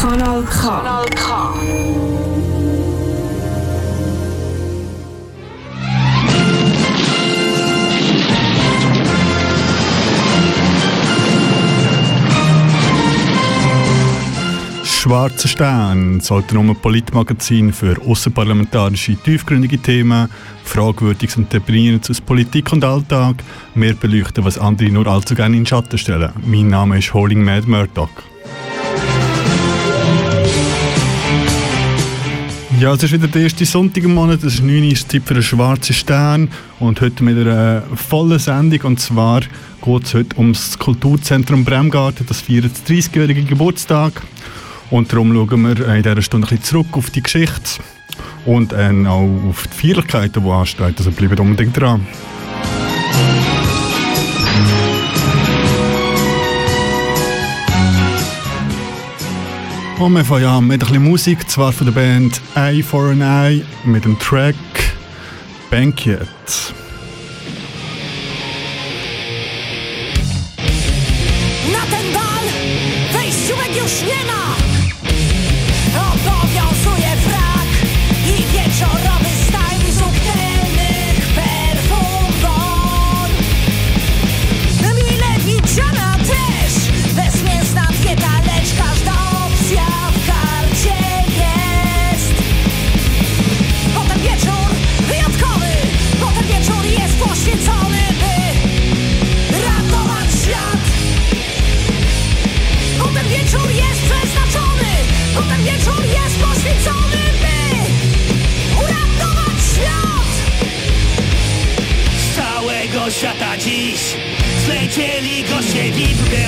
Kanal K. Kanal K. Schwarzer Stern, das autonome Politmagazin für außerparlamentarische, tiefgründige Themen, Fragwürdiges und Deprimierendes aus Politik und Alltag. Wir beleuchten, was andere nur allzu gerne in den Schatten stellen. Mein Name ist Holding Mad Murdoch. Ja, es ist wieder der erste Sonntag im Monat, es ist 9 Uhr, Zeit für einen schwarzen Stern. Und heute mit einer vollen Sendung. Und zwar geht es heute ums Kulturzentrum Bremgarten, das feiert den 30-jährigen Geburtstag. Und darum schauen wir in dieser Stunde ein bisschen zurück auf die Geschichte. Und äh, auch auf die Feierlichkeiten, die anstehen, also bleibt unbedingt dran. Und wir fangen an mit ein bisschen Musik, zwar von der Band Eye for an Eye mit dem Track Banquet. dziś. Zlecieli go się widły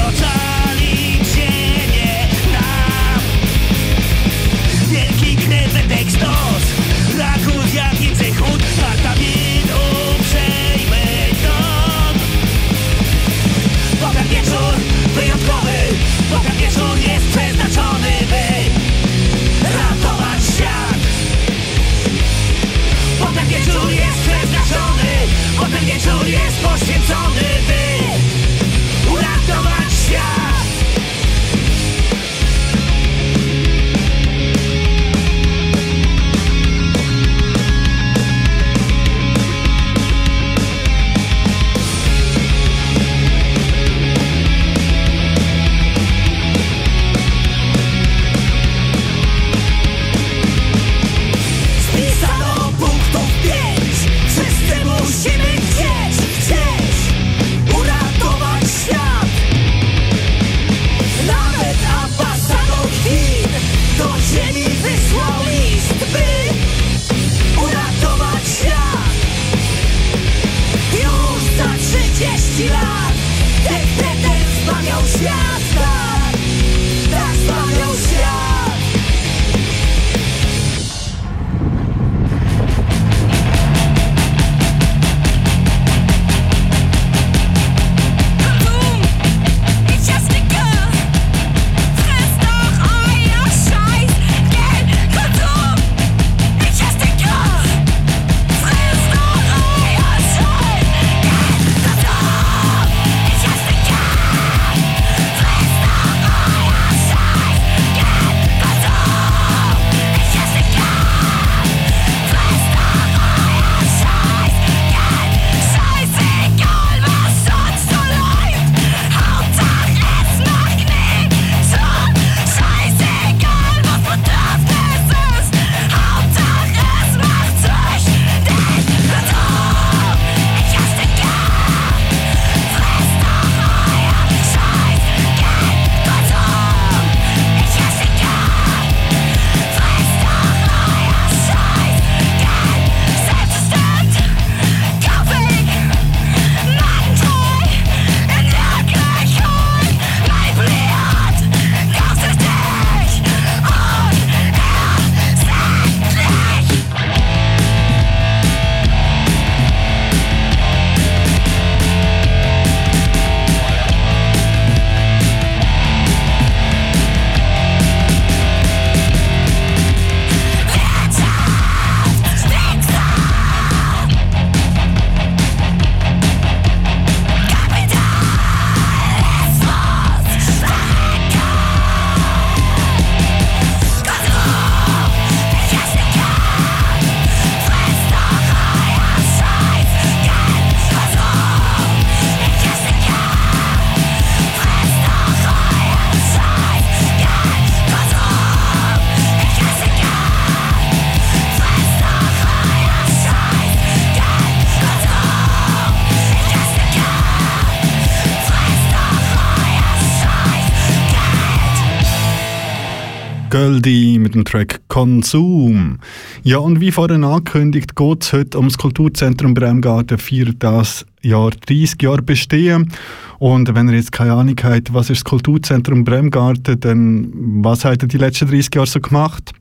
Göldi mit dem Track Konsum. Ja, und wie vorhin angekündigt, geht es heute ums Kulturzentrum Bremgarten, feiert das Jahr 30 Jahre bestehen. Und wenn ihr jetzt keine Ahnung habt, was ist das Kulturzentrum Bremgarten, dann was habt ihr die letzten 30 Jahre so gemacht?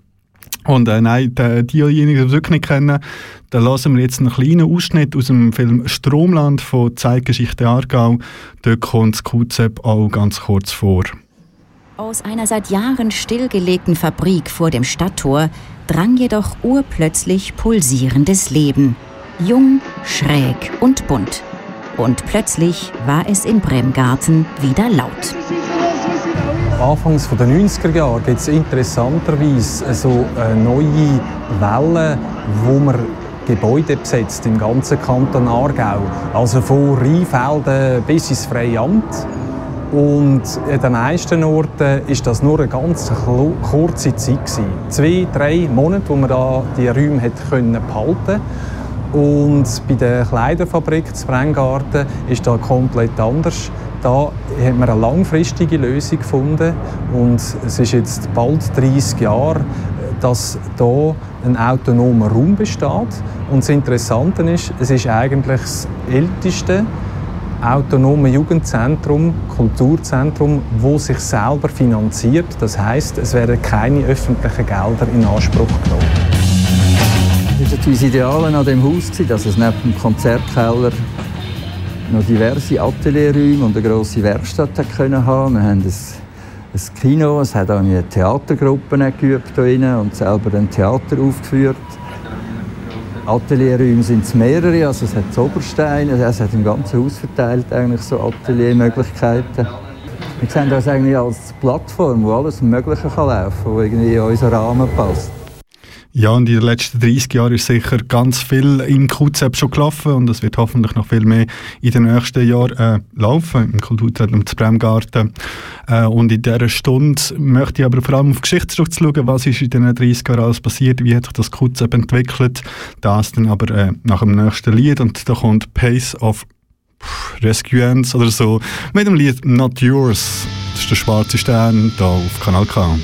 Und äh, nein, die, diejenigen, die das wirklich nicht kennen, da lassen wir jetzt einen kleinen Ausschnitt aus dem Film Stromland von Zeitgeschichte Aargau. Dort kommt das QZEP auch ganz kurz vor. Aus einer seit Jahren stillgelegten Fabrik vor dem Stadttor drang jedoch urplötzlich pulsierendes Leben. Jung, schräg und bunt. Und plötzlich war es in Bremgarten wieder laut. Anfangs der 90er Jahre gibt es interessanterweise so eine neue Welle, wo man Gebäude besetzt im ganzen Kanton Aargau. Also von Rheinfelden bis ins Freiamt. Und an den meisten Orten ist das nur eine ganz kurze Zeit gewesen. Zwei, drei Monate, wo man da die Räume hat können behalten. Und bei der Kleiderfabrik Brengarten ist das komplett anders. Da hat man eine langfristige Lösung gefunden und es ist jetzt bald 30 Jahre, dass hier ein autonomer Raum besteht. Und das Interessante ist, es ist eigentlich das älteste autonome Jugendzentrum, Kulturzentrum, wo sich selber finanziert. Das heißt, es werden keine öffentlichen Gelder in Anspruch genommen. Das war das Ideale an dem Haus, dass es neben dem Konzertkeller noch diverse Atelierräume und eine grosse Werkstatt können haben. Wir haben ein Kino, es hat auch eine Theatergruppe geübt und selber ein Theater aufgeführt. Atelierräume sind es mehrere, also es hat Oberstein, es hat im ganzen Haus verteilt eigentlich so Ateliermöglichkeiten. Wir sehen das eigentlich als Plattform, wo alles Mögliche kann laufen kann, wo irgendwie in unseren Rahmen passt. Ja, und in den letzten 30 Jahren ist sicher ganz viel im QZEP schon gelaufen und es wird hoffentlich noch viel mehr in den nächsten Jahren äh, laufen im Kulturzentrum zu Bremgarten. Äh, und in dieser Stunde möchte ich aber vor allem auf Geschichte zurückzuschauen, was ist in den 30 Jahren alles passiert, wie hat sich das QZEP entwickelt. Das dann aber äh, nach dem nächsten Lied und da kommt Pace of Rescuance oder so mit dem Lied Not Yours. Das ist der schwarze Stern da auf Kanal K.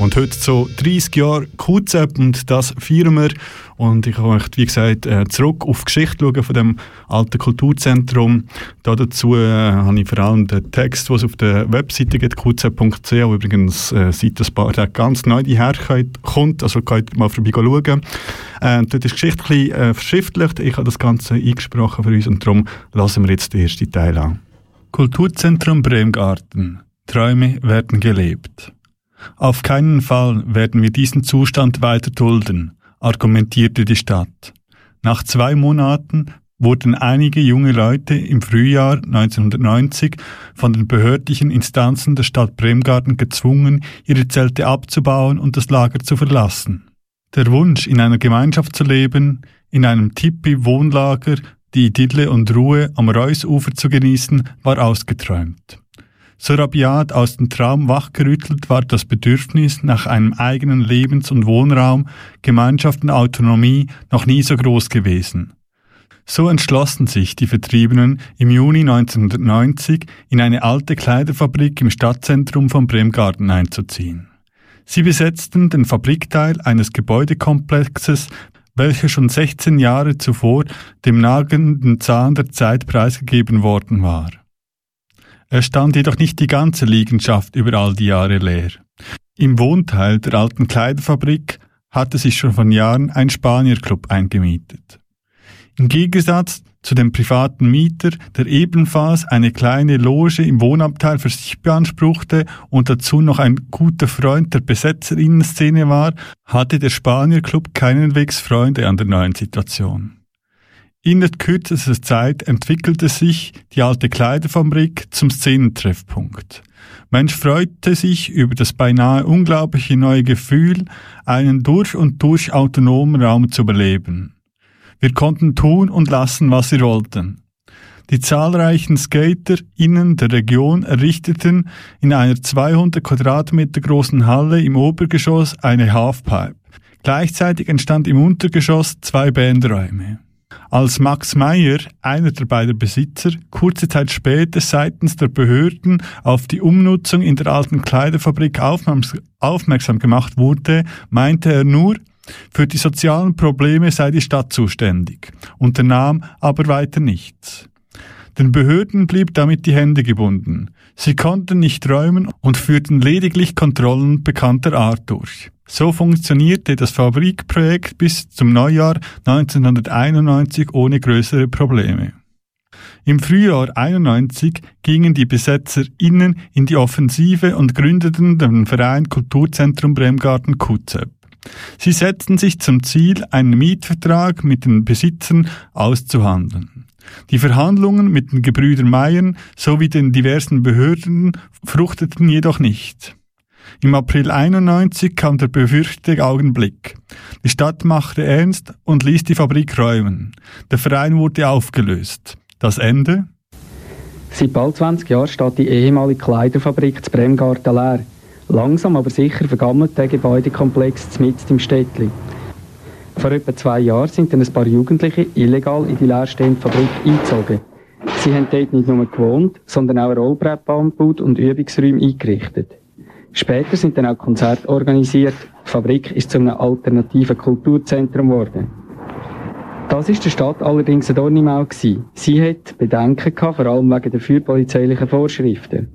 Und heute so 30 Jahre QZEP und das feiern wir. Und ich möchte, wie gesagt, äh, zurück auf die Geschichte schauen von dem alten Kulturzentrum. Da dazu äh, habe ich vor allem den Text, den es auf der Webseite gibt, qzep.ch, wo übrigens äh, seit ein paar Tagen ganz neu kommt. Also könnt ihr mal vorbei schauen. Äh, dort ist die Geschichte ein bisschen verschriftlicht. Ich habe das Ganze eingesprochen für uns und darum lassen wir jetzt den ersten Teil an. Kulturzentrum Bremgarten. Träume werden gelebt. Auf keinen Fall werden wir diesen Zustand weiter dulden, argumentierte die Stadt. Nach zwei Monaten wurden einige junge Leute im Frühjahr 1990 von den behördlichen Instanzen der Stadt Bremgarten gezwungen, ihre Zelte abzubauen und das Lager zu verlassen. Der Wunsch, in einer Gemeinschaft zu leben, in einem Tipi-Wohnlager, die Idylle und Ruhe am Reusufer zu genießen, war ausgeträumt. So rabiat aus dem Traum wachgerüttelt war das Bedürfnis nach einem eigenen Lebens- und Wohnraum, Gemeinschaft und Autonomie noch nie so groß gewesen. So entschlossen sich die Vertriebenen im Juni 1990 in eine alte Kleiderfabrik im Stadtzentrum von Bremgarten einzuziehen. Sie besetzten den Fabrikteil eines Gebäudekomplexes, welcher schon 16 Jahre zuvor dem nagenden Zahn der Zeit preisgegeben worden war. Er stand jedoch nicht die ganze Liegenschaft über all die Jahre leer. Im Wohnteil der alten Kleiderfabrik hatte sich schon von Jahren ein Spanierclub eingemietet. Im Gegensatz zu dem privaten Mieter, der ebenfalls eine kleine Loge im Wohnabteil für sich beanspruchte und dazu noch ein guter Freund der Besetzerinnenszene war, hatte der Spanierclub keinenwegs Freunde an der neuen Situation. Innerhalb kürzester Zeit entwickelte sich die alte Kleiderfabrik zum Szenentreffpunkt. Mensch freute sich über das beinahe unglaubliche neue Gefühl, einen durch und durch autonomen Raum zu beleben. Wir konnten tun und lassen, was wir wollten. Die zahlreichen Skater innen der Region errichteten in einer 200 Quadratmeter großen Halle im Obergeschoss eine Halfpipe. Gleichzeitig entstand im Untergeschoss zwei Bandräume. Als Max Meyer, einer der beiden Besitzer, kurze Zeit später seitens der Behörden auf die Umnutzung in der alten Kleiderfabrik aufmerksam gemacht wurde, meinte er nur, für die sozialen Probleme sei die Stadt zuständig, unternahm aber weiter nichts. Den Behörden blieb damit die Hände gebunden. Sie konnten nicht räumen und führten lediglich Kontrollen bekannter Art durch. So funktionierte das Fabrikprojekt bis zum Neujahr 1991 ohne größere Probleme. Im Frühjahr 91 gingen die BesetzerInnen in die Offensive und gründeten den Verein Kulturzentrum Bremgarten QZEP. Sie setzten sich zum Ziel, einen Mietvertrag mit den Besitzern auszuhandeln. Die Verhandlungen mit den Gebrüdern Meiern sowie den diversen Behörden fruchteten jedoch nicht. Im April 91 kam der befürchtete Augenblick. Die Stadt machte ernst und ließ die Fabrik räumen. Der Verein wurde aufgelöst. Das Ende? Seit bald 20 Jahren steht die ehemalige Kleiderfabrik zu Bremgarten leer. Langsam aber sicher vergammelt der Gebäudekomplex mitten im Städtli. Vor etwa zwei Jahren sind dann ein paar Jugendliche illegal in die leerstehende Fabrik eingezogen. Sie haben dort nicht nur gewohnt, sondern auch Rollbrettbahn gebaut und Übungsräume eingerichtet. Später sind dann auch Konzerte organisiert. Die Fabrik ist zu einem alternativen Kulturzentrum geworden. Das ist der Stadt allerdings ein Dorn im Auge. Sie hat Bedenken gehabt, vor allem wegen der fürpolizeilichen Vorschriften.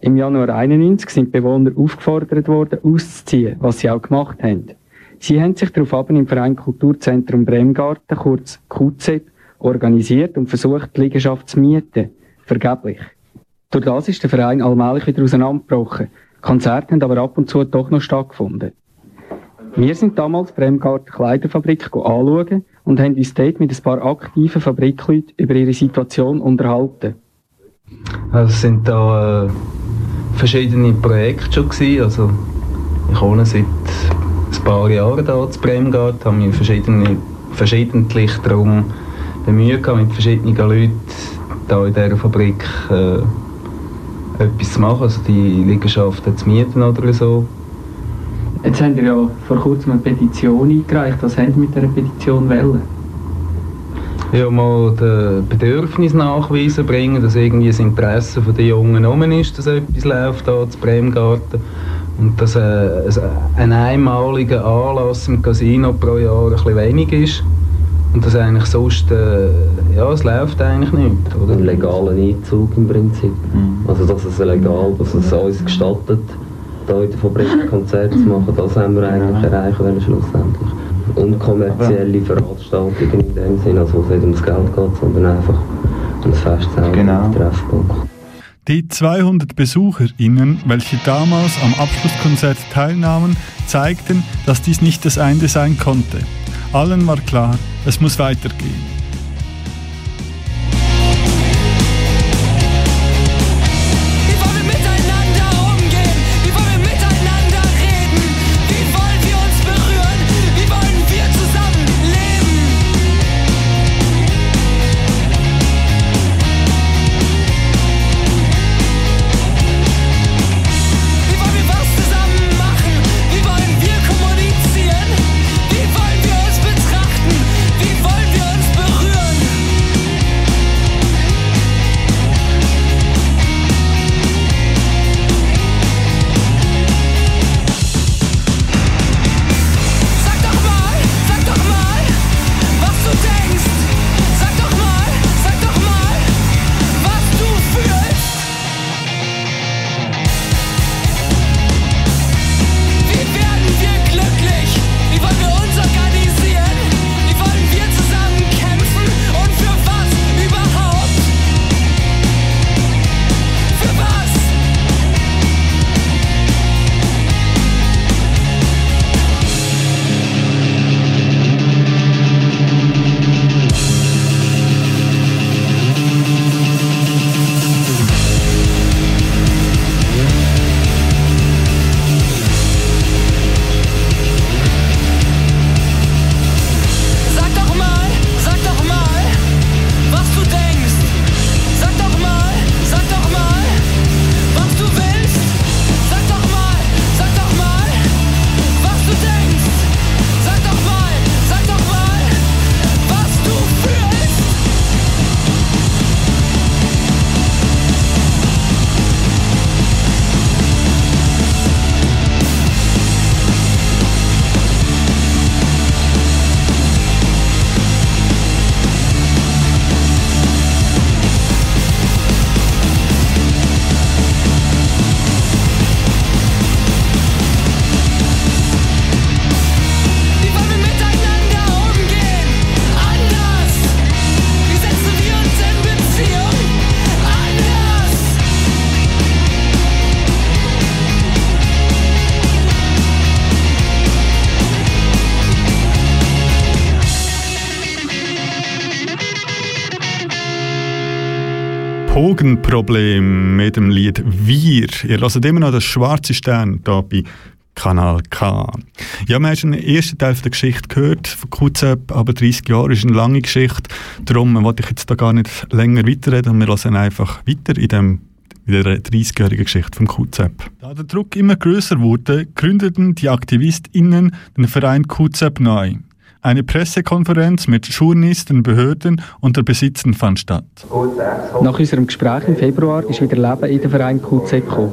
Im Januar 91 sind Bewohner aufgefordert worden, auszuziehen, was sie auch gemacht haben. Sie haben sich daraufhin im Verein Kulturzentrum Bremgarten, kurz QZ, organisiert und versucht, die Liegenschaft zu mieten. Vergeblich. Durch das ist der Verein allmählich wieder auseinandergebrochen. Konzerte haben aber ab und zu doch noch stattgefunden. Wir sind damals Bremgarten Kleiderfabrik anschauen und haben uns dort mit ein paar aktiven Fabrikleuten über ihre Situation unterhalten. Also es sind da äh, verschiedene Projekte schon gewesen. Also ich wohne seit ein paar Jahren hier zu Bremgarten, habe mich verschiedene, verschiedentlich darum bemüht, mit verschiedenen Leuten hier in dieser Fabrik äh, etwas zu machen, also die Liegenschaften zu mieten oder so. Jetzt haben wir ja vor kurzem eine Petition eingereicht. Was haben Sie mit dieser Petition wollen? ja, mal das Bedürfnis nachweisen bringen, dass irgendwie das Interesse den Jungen um ist, dass etwas läuft hier zu Bremgarten. Und dass äh, ein einmaliger Anlass im Casino pro Jahr ein bisschen wenig ist. Und das eigentlich sonst, äh, ja, es läuft eigentlich nicht. Oder? Ein legalen Einzug im Prinzip. Mhm. Also dass es legal, dass es uns gestattet, hier in der Fabrik Konzerte zu machen, das haben wir eigentlich erreichen wollen schlussendlich. Unkommerzielle Veranstaltungen in dem Sinne, also wo es nicht ums Geld geht, sondern einfach um das Fest selber, genau. Treffpunkt. Die 200 BesucherInnen, welche damals am Abschlusskonzert teilnahmen, zeigten, dass dies nicht das Ende sein konnte. Allen war klar, es muss weitergehen. Drogenproblem mit dem Lied Wir. Ihr hört immer noch das schwarze Stern hier bei Kanal K. Ja, wir haben schon den ersten Teil der Geschichte gehört, von QZEP, aber 30 Jahre ist eine lange Geschichte. Darum wollte ich jetzt da gar nicht länger weiterreden wir hören einfach weiter in, dem, in der 30-jährigen Geschichte vom QZEP. Da der Druck immer größer wurde, gründeten die AktivistInnen den Verein QZEP neu. Eine Pressekonferenz mit Journalisten, Behörden und der Besitzern fand statt. Nach unserem Gespräch im Februar ist wieder Leben in den Verein QZ gekommen.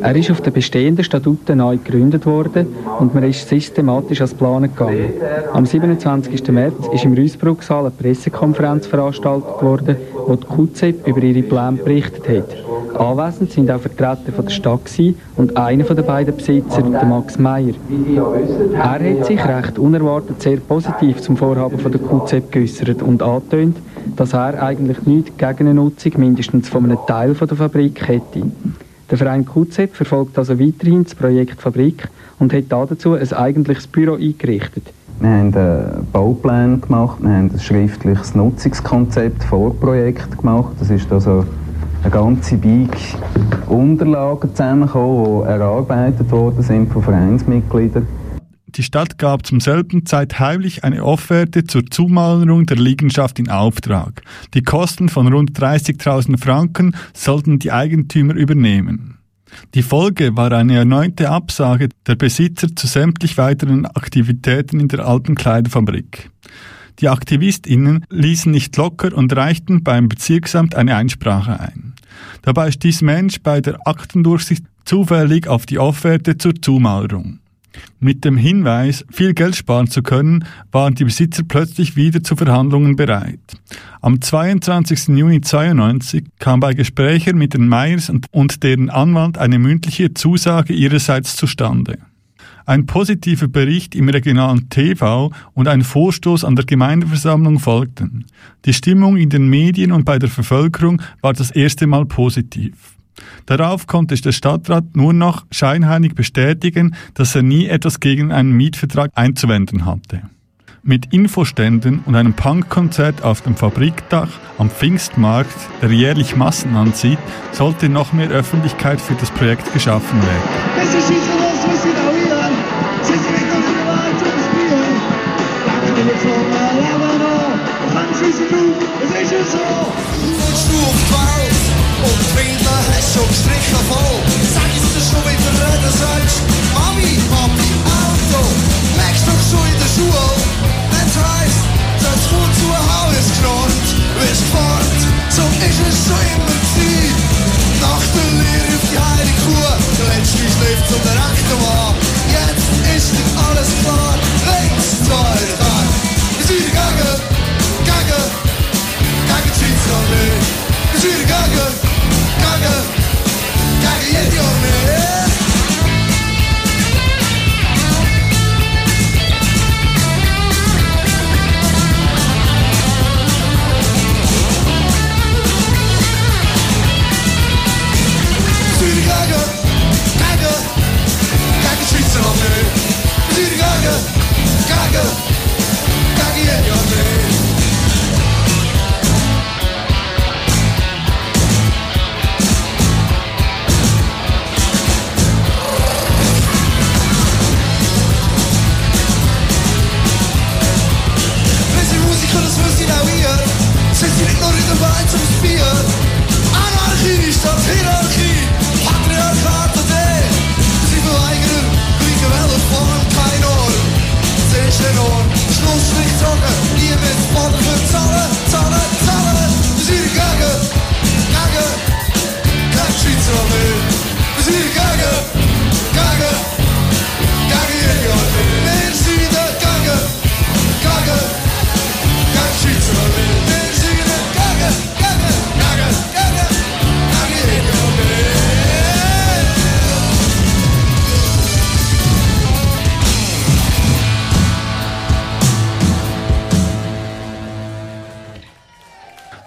Er ist auf den bestehenden Statuten neu gegründet worden und man ist systematisch als Plan gegangen. Am 27. März ist im Rüsbrucksaal eine Pressekonferenz veranstaltet worden, wo die QZ über ihre Pläne berichtet hat. Anwesend sind auch Vertreter von der Stadt und einer der beiden Besitzer, der Max Meyer. Er hat sich recht unerwartet sehr positiv zum Vorhaben von der QZ geäußert und angetönt, dass er eigentlich nichts gegen eine Nutzung mindestens von einem Teil von der Fabrik hätte. Der Verein QZ verfolgt also weiterhin das Projekt Fabrik und hat dazu ein eigentliches Büro eingerichtet. Wir haben einen Bauplan gemacht, wir haben ein schriftliches Nutzungskonzept, Vorprojekt gemacht. Das ist also eine ganze Bike Unterlagen zusammengekommen, die erarbeitet worden sind von Vereinsmitgliedern. Die Stadt gab zum selben Zeit heimlich eine Offerte zur Zumalerung der Liegenschaft in Auftrag. Die Kosten von rund 30.000 Franken sollten die Eigentümer übernehmen. Die Folge war eine erneute Absage der Besitzer zu sämtlich weiteren Aktivitäten in der alten Kleiderfabrik. Die AktivistInnen ließen nicht locker und reichten beim Bezirksamt eine Einsprache ein. Dabei stieß Mensch bei der Aktendurchsicht zufällig auf die Offerte zur Zumauerung. Mit dem Hinweis, viel Geld sparen zu können, waren die Besitzer plötzlich wieder zu Verhandlungen bereit. Am 22. Juni 92 kam bei Gesprächen mit den Meyers und deren Anwalt eine mündliche Zusage ihrerseits zustande. Ein positiver Bericht im regionalen TV und ein Vorstoß an der Gemeindeversammlung folgten. Die Stimmung in den Medien und bei der Bevölkerung war das erste Mal positiv. Darauf konnte der Stadtrat nur noch scheinheilig bestätigen, dass er nie etwas gegen einen Mietvertrag einzuwenden hatte. Mit Infoständen und einem Punkkonzert auf dem Fabrikdach am Pfingstmarkt, der jährlich Massen anzieht, sollte noch mehr Öffentlichkeit für das Projekt geschaffen werden. Und die Windel hast schon gestrichen voll. Sag ich dir schon wieder reden sollst. Mami, Papi, Auto. Merkst du schon in der Schule? Wenn's heisst, das kommt zu Haus geschnarrt. Wirst gefahren, so ist es schon immer gewesen. Nach der Lehre auf die heilige Kuh. Der letzte schläft zum rechten Mann.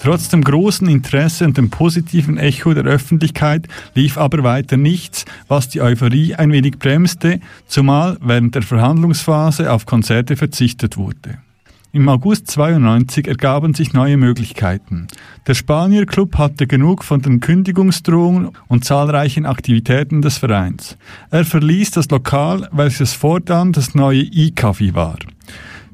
Trotz dem großen Interesse und dem positiven Echo der Öffentlichkeit lief aber weiter nichts, was die Euphorie ein wenig bremste, zumal während der Verhandlungsphase auf Konzerte verzichtet wurde. Im August 92 ergaben sich neue Möglichkeiten. Der Spanier Club hatte genug von den Kündigungsdrohungen und zahlreichen Aktivitäten des Vereins. Er verließ das Lokal, welches fortan das neue E-Café war.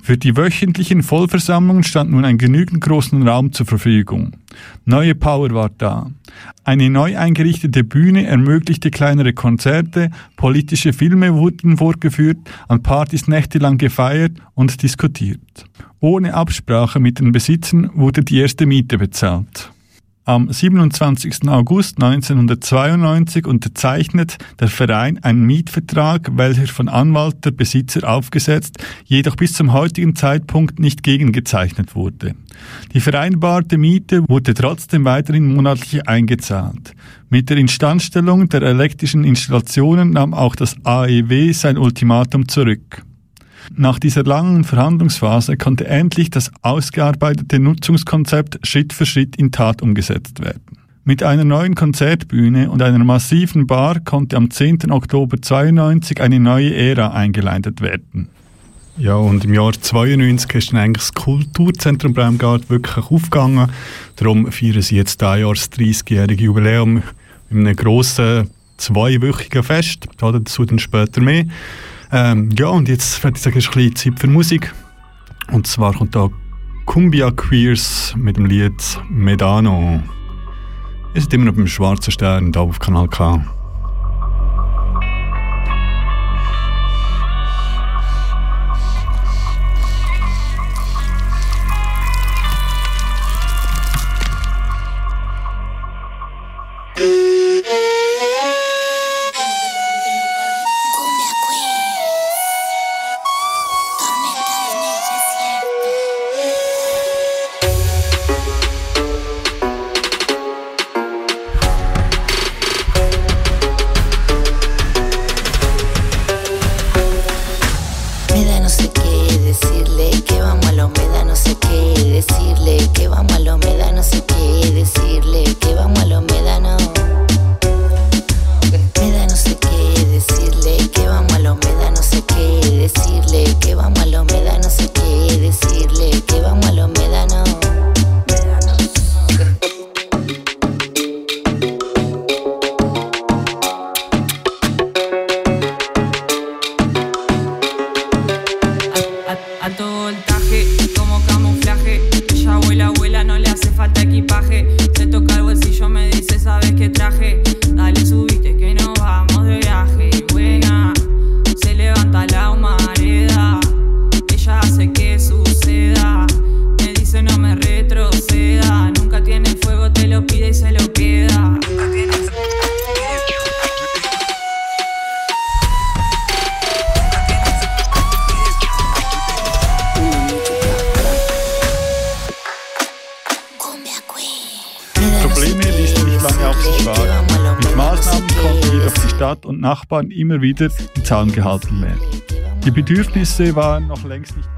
Für die wöchentlichen Vollversammlungen stand nun ein genügend großen Raum zur Verfügung. Neue Power war da. Eine neu eingerichtete Bühne ermöglichte kleinere Konzerte, politische Filme wurden vorgeführt, an Partys nächtelang gefeiert und diskutiert. Ohne Absprache mit den Besitzern wurde die erste Miete bezahlt. Am 27. August 1992 unterzeichnet der Verein einen Mietvertrag, welcher von Anwalt der Besitzer aufgesetzt, jedoch bis zum heutigen Zeitpunkt nicht gegengezeichnet wurde. Die vereinbarte Miete wurde trotzdem weiterhin monatlich eingezahlt. Mit der Instandstellung der elektrischen Installationen nahm auch das AEW sein Ultimatum zurück. Nach dieser langen Verhandlungsphase konnte endlich das ausgearbeitete Nutzungskonzept Schritt für Schritt in Tat umgesetzt werden. Mit einer neuen Konzertbühne und einer massiven Bar konnte am 10. Oktober 92 eine neue Ära eingeleitet werden. Ja, und im Jahr 92 ist dann eigentlich das Kulturzentrum Bremgard wirklich aufgegangen. Darum feiern sie jetzt dieses Jahr das 30-jährige Jubiläum in einem grossen zweiwöchigen Fest. Dazu dann später mehr. Ähm, ja, und jetzt würde ich ein bisschen Zeit für Musik. Und zwar kommt da Cumbia Queers mit dem Lied Medano. Wir sind immer noch beim Schwarzen Stern, da auf Kanal K. immer wieder im Zaun gehalten werden. Die Bedürfnisse waren noch längst nicht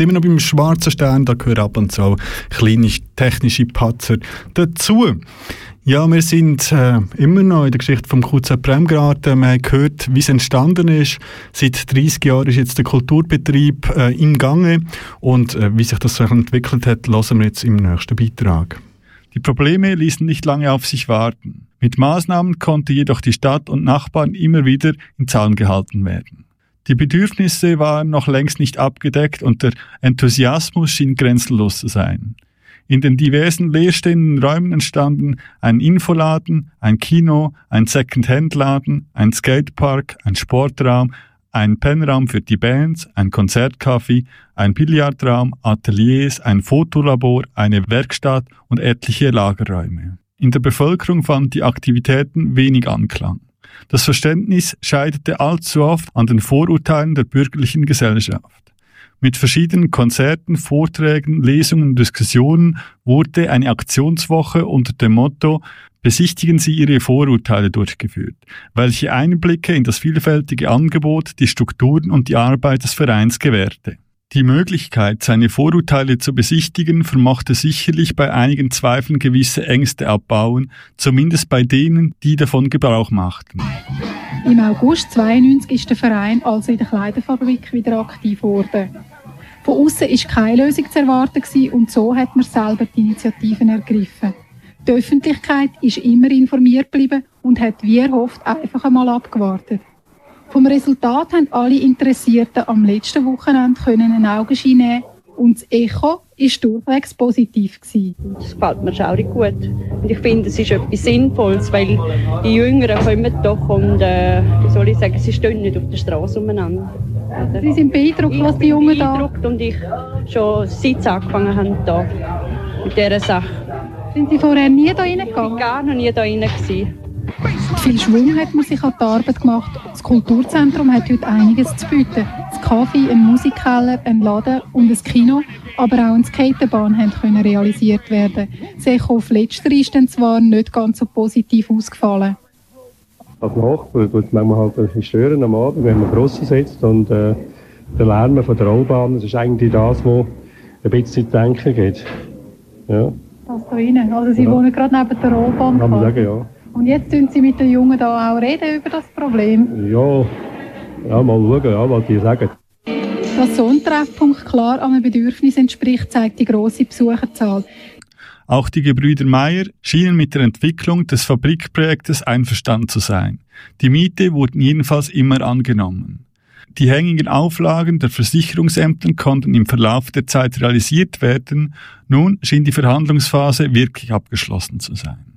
Seid immer noch beim schwarzen Stern, da gehören ab und zu kleine technische Patzer dazu. Ja, wir sind äh, immer noch in der Geschichte vom QZ Bremgarten. Wir haben gehört, wie es entstanden ist. Seit 30 Jahren ist jetzt der Kulturbetrieb äh, im Gange und äh, wie sich das so entwickelt hat, hören wir jetzt im nächsten Beitrag. Die Probleme ließen nicht lange auf sich warten. Mit Maßnahmen konnte jedoch die Stadt und Nachbarn immer wieder in Zaun gehalten werden. Die Bedürfnisse waren noch längst nicht abgedeckt und der Enthusiasmus schien grenzenlos zu sein. In den diversen leerstehenden Räumen entstanden ein Infoladen, ein Kino, ein Second-Hand-Laden, ein Skatepark, ein Sportraum, ein Pennraum für die Bands, ein Konzertcafé, ein Billardraum, Ateliers, ein Fotolabor, eine Werkstatt und etliche Lagerräume. In der Bevölkerung fanden die Aktivitäten wenig Anklang. Das Verständnis scheiterte allzu oft an den Vorurteilen der bürgerlichen Gesellschaft. Mit verschiedenen Konzerten, Vorträgen, Lesungen und Diskussionen wurde eine Aktionswoche unter dem Motto Besichtigen Sie Ihre Vorurteile durchgeführt, welche Einblicke in das vielfältige Angebot, die Strukturen und die Arbeit des Vereins gewährte. Die Möglichkeit, seine Vorurteile zu besichtigen, vermochte sicherlich bei einigen Zweifeln gewisse Ängste abbauen, zumindest bei denen, die davon Gebrauch machten. Im August 92 ist der Verein also in der Kleiderfabrik wieder aktiv geworden. Von außen ist keine Lösung zu erwarten gewesen und so hat man selber die Initiativen ergriffen. Die Öffentlichkeit ist immer informiert geblieben und hat wie erhofft einfach einmal abgewartet. Vom Resultat haben alle Interessierten am letzten Wochenende können einen Augenschein nehmen und das Echo ist durchwegs positiv gewesen. Das gefällt mir schaurig gut. Und ich finde, es ist etwas Sinnvolles, weil die Jüngeren kommen doch und, äh, wie soll ich sagen, sie stehen nicht auf der Straße umeinander. Oder? Sie sind beeindruckt, ich was die Jungen da... beeindruckt und ich schon seit sie angefangen haben da mit dieser Sache. Sind Sie vorher nie da reingegangen? Ich bin gar noch nie da rein gewesen. Viel Schwung hat man sich an die Arbeit gemacht. Das Kulturzentrum hat heute einiges zu bieten. Das Kaffee, ein Musikkeller, ein Laden und ein Kino, aber auch eine Skaterbahn haben können realisiert werden. Auf letzter ist dann zwar nicht ganz so positiv ausgefallen. Als Nachbar tut es manchmal halt ein bisschen stören am Abend, wenn man draussen sitzt und äh, der Lärm von der Rollbahn, das ist eigentlich das, was ein bisschen zu denken gibt. Ja, Das da rein. Also Sie Ja. wohnen gerade neben der Rollbahn. kann man sagen, ja. Und jetzt tun Sie mit den Jungen da auch reden über das Problem. Ja, ja mal schauen, ja, was die sagen. Dass so ein Treffpunkt klar einem Bedürfnis entspricht, zeigt die grosse Besucherzahl. Auch die Gebrüder Meyer schienen mit der Entwicklung des Fabrikprojektes einverstanden zu sein. Die Miete wurden jedenfalls immer angenommen. Die hängigen Auflagen der Versicherungsämtern konnten im Verlauf der Zeit realisiert werden. Nun schien die Verhandlungsphase wirklich abgeschlossen zu sein.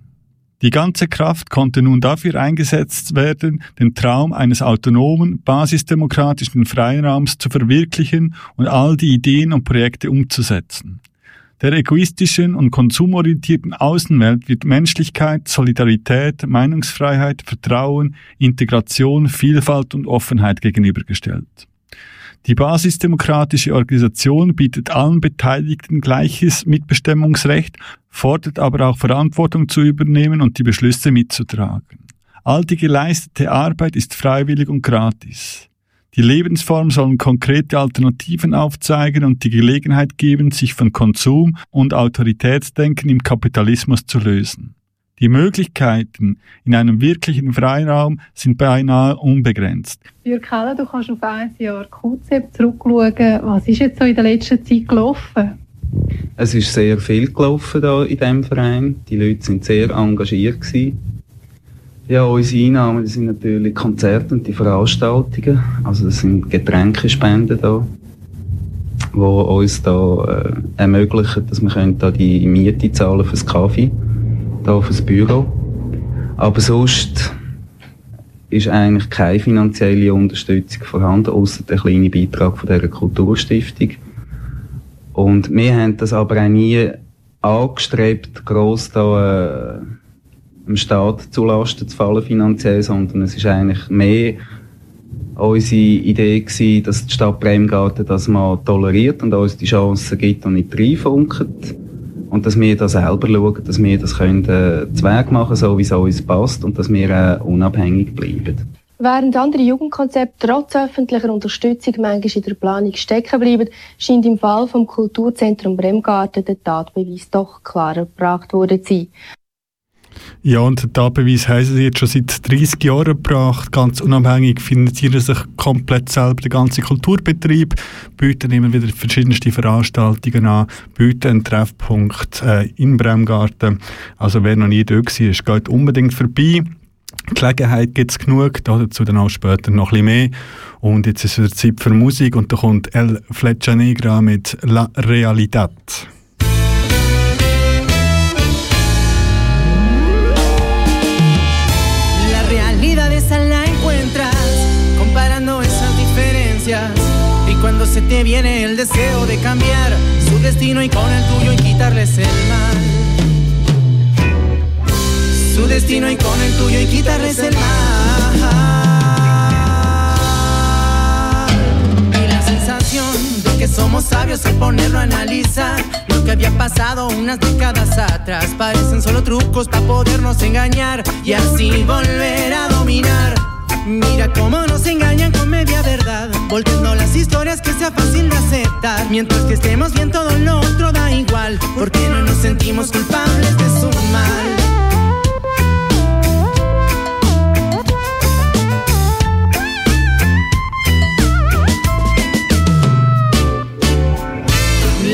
Die ganze Kraft konnte nun dafür eingesetzt werden, den Traum eines autonomen, basisdemokratischen Freiraums zu verwirklichen und all die Ideen und Projekte umzusetzen. Der egoistischen und konsumorientierten Außenwelt wird Menschlichkeit, Solidarität, Meinungsfreiheit, Vertrauen, Integration, Vielfalt und Offenheit gegenübergestellt. Die basisdemokratische Organisation bietet allen Beteiligten gleiches Mitbestimmungsrecht, fordert aber auch Verantwortung zu übernehmen und die Beschlüsse mitzutragen. All die geleistete Arbeit ist freiwillig und gratis. Die Lebensform sollen konkrete Alternativen aufzeigen und die Gelegenheit geben, sich von Konsum und Autoritätsdenken im Kapitalismus zu lösen. Die Möglichkeiten in einem wirklichen Freiraum sind beinahe unbegrenzt. Jürg Keller, du kannst auf ein Jahr QZ zurückschauen. Was ist jetzt so in der letzten Zeit gelaufen? Es ist sehr viel gelaufen da in diesem Verein. Die Leute sind sehr engagiert gewesen. Ja, unsere Einnahmen sind natürlich Konzerte und die Veranstaltungen. Also das sind Getränkespenden da, die uns da äh, ermöglichen, dass wir da die Miete zahlen fürs Kaffee da fürs Büro. Aber sonst ist eigentlich keine finanzielle Unterstützung vorhanden, außer der kleine Beitrag von der Kulturstiftung. Und wir haben das aber auch nie angestrebt, gross da äh, dem Staat zulasten zu fallen finanziell, sondern es ist eigentlich mehr unsere Idee gewesen, dass die Stadt Bremgarten das mal toleriert und uns die Chancen gibt und nicht reinfunkt und dass wir da selber schauen, dass wir das können, äh, Zweig machen so wie es uns passt und dass wir äh, unabhängig bleiben. Während andere Jugendkonzepte trotz öffentlicher Unterstützung manchmal in der Planung stecken bleiben, scheint im Fall vom Kulturzentrum Bremgarten der Tatbeweis doch klarer gebracht worden zu sein. Ja, und der Tatbeweis haben sie jetzt schon seit 30 Jahren gebracht. Ganz unabhängig finanzieren sich komplett selber den ganzen Kulturbetrieb, bieten immer wieder verschiedenste Veranstaltungen an, bieten einen Treffpunkt äh, in Bremgarten. Also wer noch nie da war, geht unbedingt vorbei. Gelegenheit gibt es genug, dazu dann auch später noch ein bisschen mehr. Und jetzt ist es wieder Zeit für Musik und da kommt El Flecha Negra mit La Realidad. Se te viene el deseo de cambiar su destino y con el tuyo y quitarles el mal. Su destino y con el tuyo y quitarles el mal. Y la sensación de que somos sabios al ponerlo a analizar lo que había pasado unas décadas atrás. Parecen solo trucos para podernos engañar y así volver a dominar Mira cómo nos engañan con media verdad, volteando las historias que sea fácil de aceptar. Mientras que estemos bien, todo lo otro da igual, porque no nos sentimos culpables de su mal.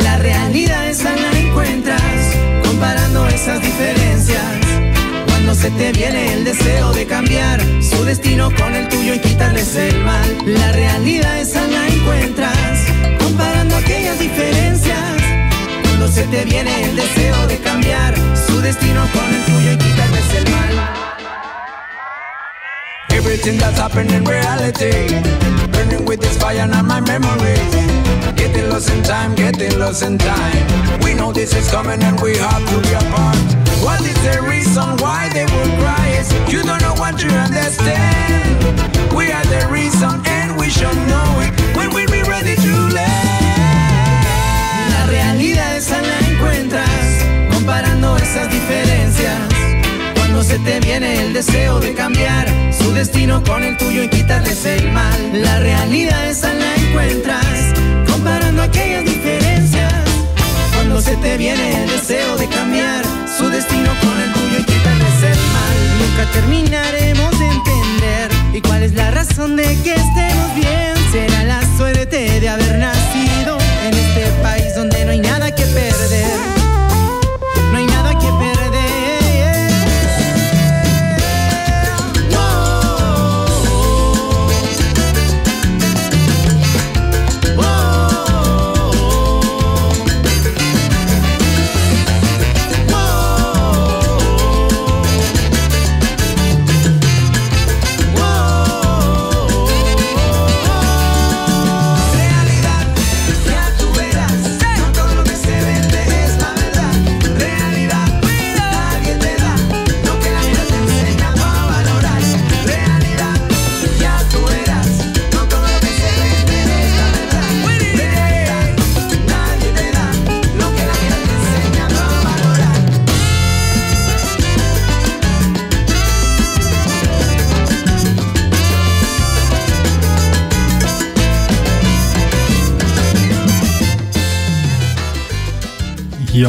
La realidad esa la encuentras comparando esas diferencias se te viene el deseo de cambiar su destino con el tuyo y quitarles el mal. La realidad esa la encuentras comparando aquellas diferencias. Cuando se te viene el deseo de cambiar su destino con el tuyo y quitarles el mal. Everything that's happened in reality, burning with this fire on my memories. Getting lost in time, getting lost in time. We know this is coming and we have to be apart. What is the reason why they would cry? you don't know what you understand. We are the reason and we should know it when we be ready to. La realidad esa la encuentras comparando esas diferencias. Cuando se te viene el deseo de cambiar su destino con el tuyo y quitarles el mal. La realidad esa la encuentras comparando aquellas diferencias. se te viene el deseo de cambiar su destino con el tuyo y quitarles el mal. nunca terminaremos de entender. ¿Y cuál es la razón de que estemos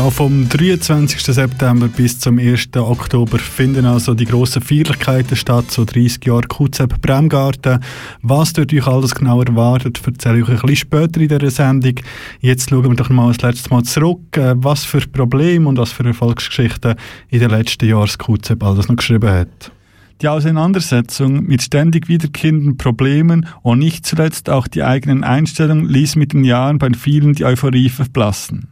Ja, vom 23. September bis zum 1. Oktober finden also die grossen Feierlichkeiten statt, so 30 Jahre QZEP Bremgarten. Was dort euch alles genau erwartet, erzähle ich euch ein bisschen später in dieser Sendung. Jetzt schauen wir doch mal das letzte Mal zurück, äh, was für Probleme und was für Erfolgsgeschichten in den letzten Jahren QZEP alles noch geschrieben hat. Die Auseinandersetzung mit ständig wiederkehrenden Problemen und nicht zuletzt auch die eigenen Einstellungen ließ mit den Jahren bei vielen die Euphorie verblassen.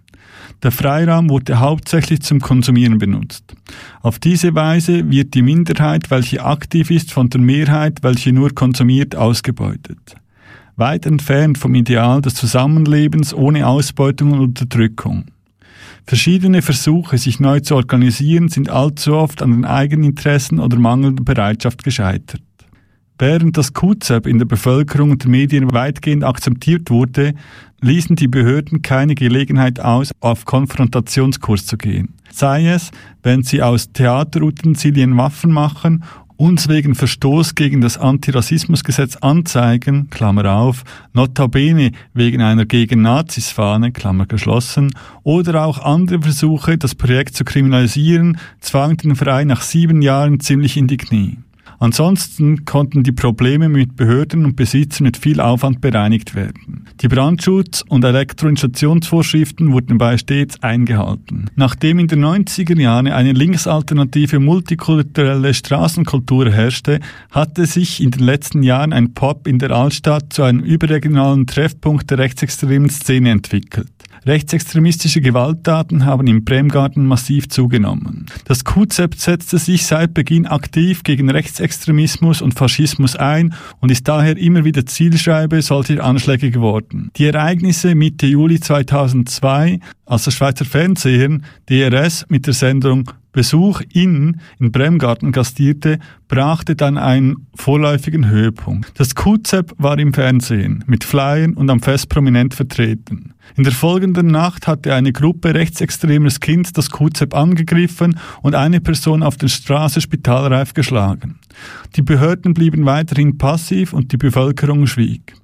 Der Freiraum wurde hauptsächlich zum Konsumieren benutzt. Auf diese Weise wird die Minderheit, welche aktiv ist, von der Mehrheit, welche nur konsumiert, ausgebeutet. Weit entfernt vom Ideal des Zusammenlebens ohne Ausbeutung und Unterdrückung. Verschiedene Versuche, sich neu zu organisieren, sind allzu oft an den Eigeninteressen oder mangelnder Bereitschaft gescheitert. Während das QZEP in der Bevölkerung und den Medien weitgehend akzeptiert wurde, ließen die Behörden keine Gelegenheit aus, auf Konfrontationskurs zu gehen. Sei es, wenn sie aus Theaterutensilien Waffen machen, uns wegen Verstoß gegen das Antirassismusgesetz anzeigen, Klammer auf, notabene wegen einer gegen Nazis-Fahne, Klammer geschlossen, oder auch andere Versuche, das Projekt zu kriminalisieren, zwang den Verein nach sieben Jahren ziemlich in die Knie. Ansonsten konnten die Probleme mit Behörden und Besitzern mit viel Aufwand bereinigt werden. Die Brandschutz- und Elektroinstallationsvorschriften wurden dabei stets eingehalten. Nachdem in den 90er Jahren eine linksalternative multikulturelle Straßenkultur herrschte, hatte sich in den letzten Jahren ein Pop in der Altstadt zu einem überregionalen Treffpunkt der rechtsextremen Szene entwickelt. Rechtsextremistische Gewalttaten haben im Bremgarten massiv zugenommen. Das QZEP setzte sich seit Beginn aktiv gegen Rechtsextremismus und Faschismus ein und ist daher immer wieder Zielscheibe solcher Anschläge geworden. Die Ereignisse Mitte Juli 2002, als das Schweizer Fernsehen DRS mit der Sendung Besuch in in Bremgarten gastierte, brachte dann einen vorläufigen Höhepunkt. Das QZEP war im Fernsehen, mit Flyern und am Fest prominent vertreten. In der folgenden Nacht hatte eine Gruppe rechtsextremes Kind das QZEP angegriffen und eine Person auf der Straße spitalreif geschlagen. Die Behörden blieben weiterhin passiv und die Bevölkerung schwieg.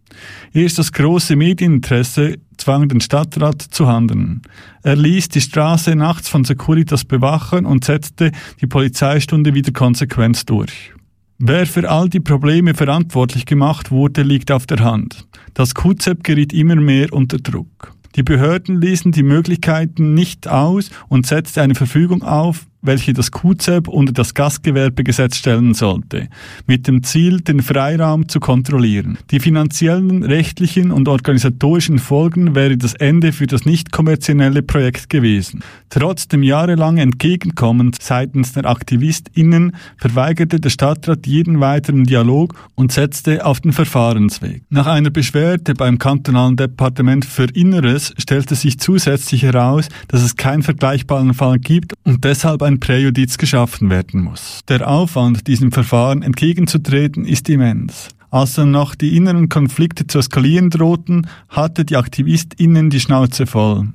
Erst das große Medieninteresse zwang den Stadtrat zu handeln. Er ließ die Straße nachts von Securitas bewachen und setzte die Polizeistunde wieder konsequent durch. Wer für all die Probleme verantwortlich gemacht wurde, liegt auf der Hand. Das QZEP geriet immer mehr unter Druck. Die Behörden ließen die Möglichkeiten nicht aus und setzte eine Verfügung auf, welche das QZEP unter das Gastgewerbegesetz stellen sollte, mit dem Ziel, den Freiraum zu kontrollieren. Die finanziellen, rechtlichen und organisatorischen Folgen wäre das Ende für das nicht kommerzielle Projekt gewesen. Trotz dem jahrelangen Entgegenkommen seitens der AktivistInnen verweigerte der Stadtrat jeden weiteren Dialog und setzte auf den Verfahrensweg. Nach einer Beschwerde beim kantonalen Departement für Inneres stellte sich zusätzlich heraus, dass es keinen vergleichbaren Fall gibt und deshalb ein Präjudiz geschaffen werden muss. Der Aufwand, diesem Verfahren entgegenzutreten, ist immens. Als dann noch die inneren Konflikte zu eskalieren drohten, hatte die AktivistInnen die Schnauze voll.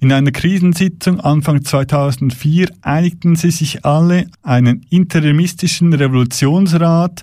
In einer Krisensitzung Anfang 2004 einigten sie sich alle, einen interimistischen Revolutionsrat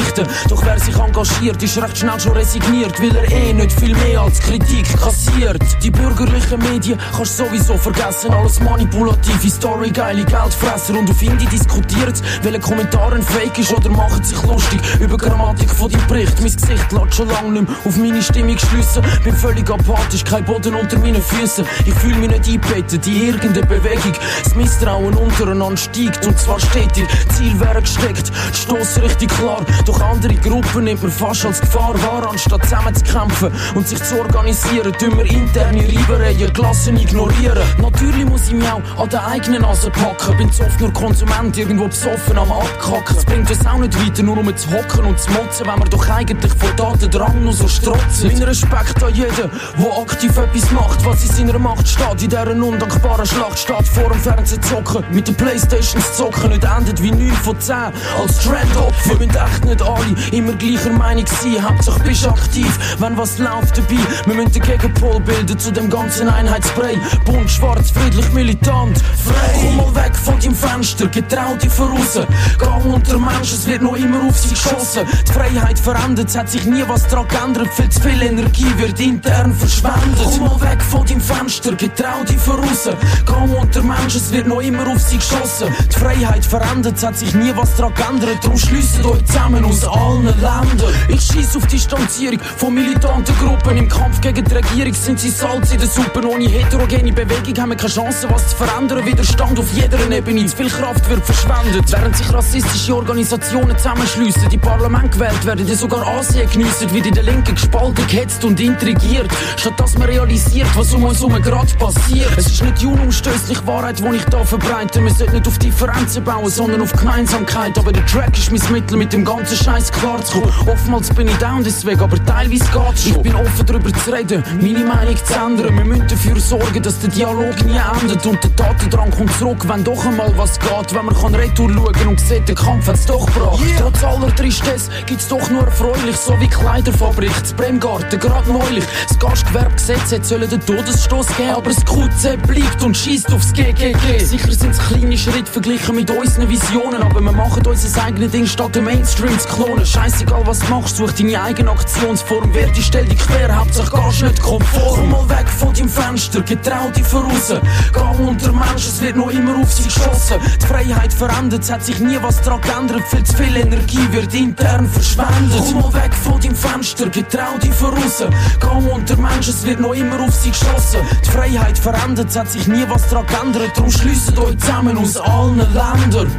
Doch wer sich engagiert, ist recht schnell schon resigniert, weil er eh nicht viel mehr als Kritik kassiert. Die bürgerlichen Medien kannst sowieso vergessen, alles manipulative Story, geile Geldfresser und auf Indie diskutiert, welche Kommentar ein Fake ist oder machen sich lustig über Grammatik von deinem Bericht. Mein Gesicht lässt schon lange nicht mehr auf meine Stimmung schliessen. Bin völlig apathisch, kein Boden unter meinen Füßen. Ich fühle mich nicht eingebettet in irgendeine Bewegung. Das Misstrauen untereinander steigt und zwar stetig. Ziel wäre gesteckt, die Stossrichtung klar. Doch andere Gruppen nimmt man fast als Gefahr wahr, anstatt zusammen zu kämpfen und sich zu organisieren. Tun wir interne Reibereien, Klassen ignorieren. Natürlich muss ich mich auch an der eigenen Nase packen. Bin zu oft nur Konsument, irgendwo besoffen am Abkacken. Es bringt uns auch nicht weiter, nur um zu hocken und zu motzen, wenn wir doch eigentlich vor Datendrang nur so strotzen. Mein Respekt an jeden, der aktiv etwas macht, was in seiner Macht steht. In dieser undankbaren Schlacht steht vor dem Fernsehen zocken. Mit den Playstations zocken, nicht endet wie 9 von 10 als Trendopfer. Wir müssen echt nicht alle immer gleicher Meinung sein. Hauptsache bist aktiv, wenn was läuft dabei. Wir müssen den Gegenpol bilden zu dem ganzen Einheitsspray. Bunt, schwarz, friedlich, militant, frei. Komm mal weg von deinem Fenster, getrau dich voraus. Gang unter Menschen, es wird noch immer auf sie geschossen. Die Freiheit verändert, es hat sich nie was dran geändert. Viel zu viel Energie wird intern verschwendet. Komm mal weg von deinem Fenster, getrau dich voraus. Gang unter Menschen, es wird noch immer auf sie geschossen. Die Freiheit verändert, es hat sich nie was dran geändert. Darum schliessen euch zusammen aus allen Ländern. Ich schieß auf Distanzierung von militanten Gruppen. Im Kampf gegen die Regierung sind sie Salz in der Suppe. Ohne heterogene Bewegung haben wir keine Chance, was zu verändern. Widerstand auf jeder Ebene, zu viel Kraft wird verschwendet. Während sich rassistische Organisationen zusammenschliessen, die Parlament gewählt werden, die sogar Ansehen geniessen, wird in der Linken gespalten, gehetzt und intrigiert. Statt dass man realisiert, was um uns herum gerade passiert. Es ist nicht die unumstößliche Wahrheit, die ich da verbreite. Wir sollten nicht auf Differenzen bauen, sondern auf Gemeinsamkeit. Aber der Track ist mein Mittel, mit dem ganzen Scheiß klarzukommen. Oftmals bin ich down deswegen, aber teilweise geht's schon. Ich bin offen darüber zu reden, meine Meinung zu ändern. Wir müssen dafür sorgen, dass der Dialog nie endet und der Tatendrang kommt zurück, wenn doch einmal was geht. Wenn man kann retour schauen und sieht, der Kampf hat's doch gebracht. Yeah. Trotz aller Tristesse gibt's doch nur erfreulich, so wie Kleiderfabrik, das Bremgarten, gerade neulich. Das Gastgewerbegesetz hätte sollen den Todesstoß geben, aber das QZ bleibt und schießt aufs GGG. Sicher sind's kleine Schritte verglichen mit unseren Visionen, aber wir machen unser eigenes Ding statt den Mainstream zu klonen. Scheißegal was machst, such deine eigene Aktionsform. Wer die stell dich quer, Hauptsache gehst nicht konform. Komm mal weg von deinem Fenster, getrau dich voraus. Gang unter Menschen, es wird noch immer auf sie geschossen. Die Freiheit verändert, es hat sich nie was dran geändert. Viel zu viel Energie wird intern verschwendet. Komm mal weg von deinem Fenster, getrau dich voraus. Gang unter Menschen, es wird noch immer auf sie geschossen. Die Freiheit verändert, es hat sich nie was dran geändert. Darum schliessen euch zusammen aus allen Ländern.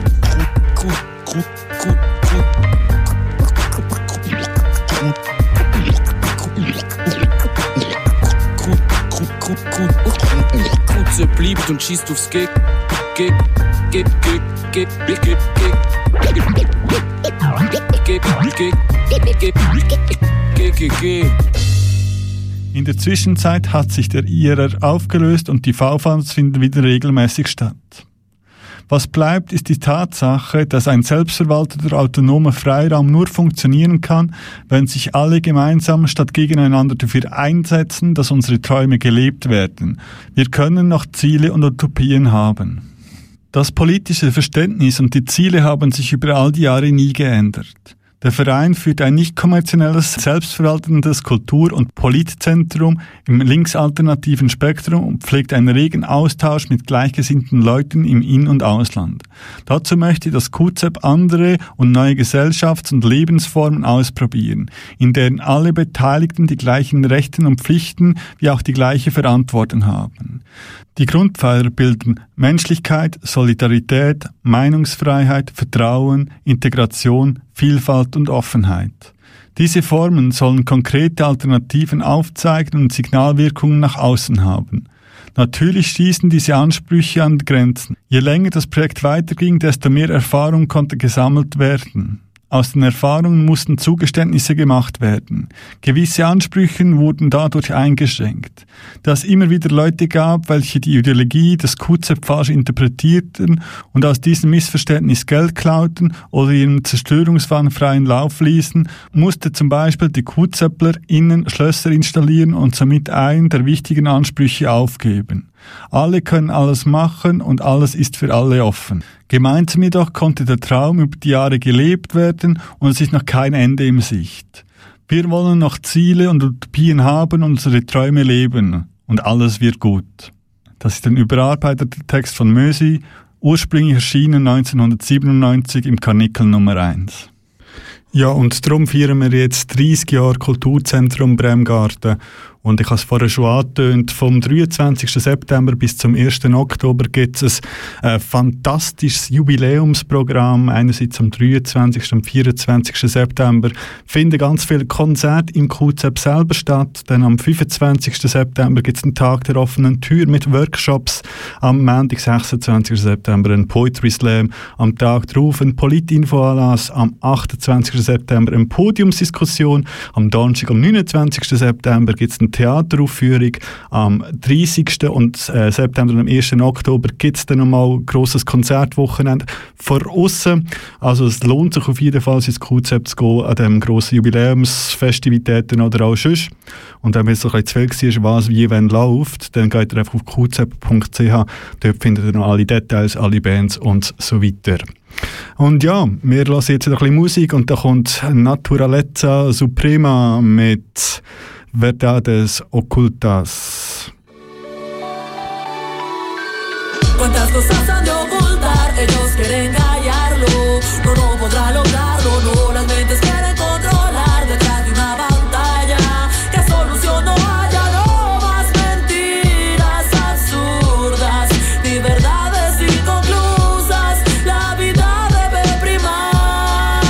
Gut, gut, gut, Kutze bleibt und schießt aufs Geg, Geg, Geg, Geg, Geg, Geg, Geg, Geg, In der Zwischenzeit hat sich der IRR aufgelöst und die VFAs finden wieder regelmäßig statt. Was bleibt, ist die Tatsache, dass ein selbstverwalteter autonomer Freiraum nur funktionieren kann, wenn sich alle gemeinsam statt gegeneinander dafür einsetzen, dass unsere Träume gelebt werden. Wir können noch Ziele und Utopien haben. Das politische Verständnis und die Ziele haben sich über all die Jahre nie geändert. Der Verein führt ein nicht kommerzielles, selbstverwaltendes Kultur- und Politzentrum im linksalternativen Spektrum und pflegt einen regen Austausch mit gleichgesinnten Leuten im In- und Ausland. Dazu möchte das QZEP andere und neue Gesellschafts- und Lebensformen ausprobieren, in deren alle Beteiligten die gleichen Rechten und Pflichten wie auch die gleiche Verantwortung haben. Die Grundpfeiler bilden Menschlichkeit, Solidarität, Meinungsfreiheit, Vertrauen, Integration, Vielfalt und Offenheit. Diese Formen sollen konkrete Alternativen aufzeigen und Signalwirkungen nach außen haben. Natürlich stießen diese Ansprüche an Grenzen. Je länger das Projekt weiterging, desto mehr Erfahrung konnte gesammelt werden. Aus den Erfahrungen mussten Zugeständnisse gemacht werden. Gewisse Ansprüche wurden dadurch eingeschränkt. Da es immer wieder Leute gab, welche die Ideologie des QZ falsch interpretierten und aus diesem Missverständnis Geld klauten oder ihren Zerstörungswahn freien Lauf ließen, musste zum Beispiel die QZler innen Schlösser installieren und somit einen der wichtigen Ansprüche aufgeben. Alle können alles machen und alles ist für alle offen. Gemeinsam jedoch konnte der Traum über die Jahre gelebt werden und es ist noch kein Ende in Sicht. Wir wollen noch Ziele und Utopien haben und unsere Träume leben und alles wird gut. Das ist ein überarbeiteter Text von Mösi, ursprünglich erschienen 1997 im Karnickel Nummer 1. Ja, und darum feiern wir jetzt 30 Jahre Kulturzentrum Bremgarten und ich habe es vorher schon angetönt, vom 23. September bis zum 1. Oktober gibt es ein fantastisches Jubiläumsprogramm. Einerseits am 23. und 24. September finden ganz viele Konzerte im QZEP selber statt. Dann am 25. September gibt es einen Tag der offenen Tür mit Workshops. Am Montag, 26. September ein Poetry Slam. Am Tag darauf ein Politinfoanlass. Am 28. September eine Podiumsdiskussion. Am Donnerstag, am 29. September gibt es einen Theateraufführung. Am 30. Und, äh, September und am 1. Oktober gibt es dann nochmal ein grosses Konzertwochenende vor außen. Also es lohnt sich auf jeden Fall, ins QZ zu gehen, an diesen grossen Jubiläumsfestivitäten oder auch sonst. Und wenn es ein bisschen zu viel war, was wie wenn läuft, dann geht ihr einfach auf qz.ch. Dort findet ihr noch alle Details, alle Bands und so weiter. Und ja, wir hören jetzt ein bisschen Musik und da kommt Naturalezza Suprema mit verdades ocultas. Cuántas cosas han de ocultar, ellos quieren callarlo, no, no podrá lograrlo, no, las mentes quieren controlar detrás de una pantalla, que solución no haya, no más mentiras absurdas, ni verdades inconclusas, la vida debe primar.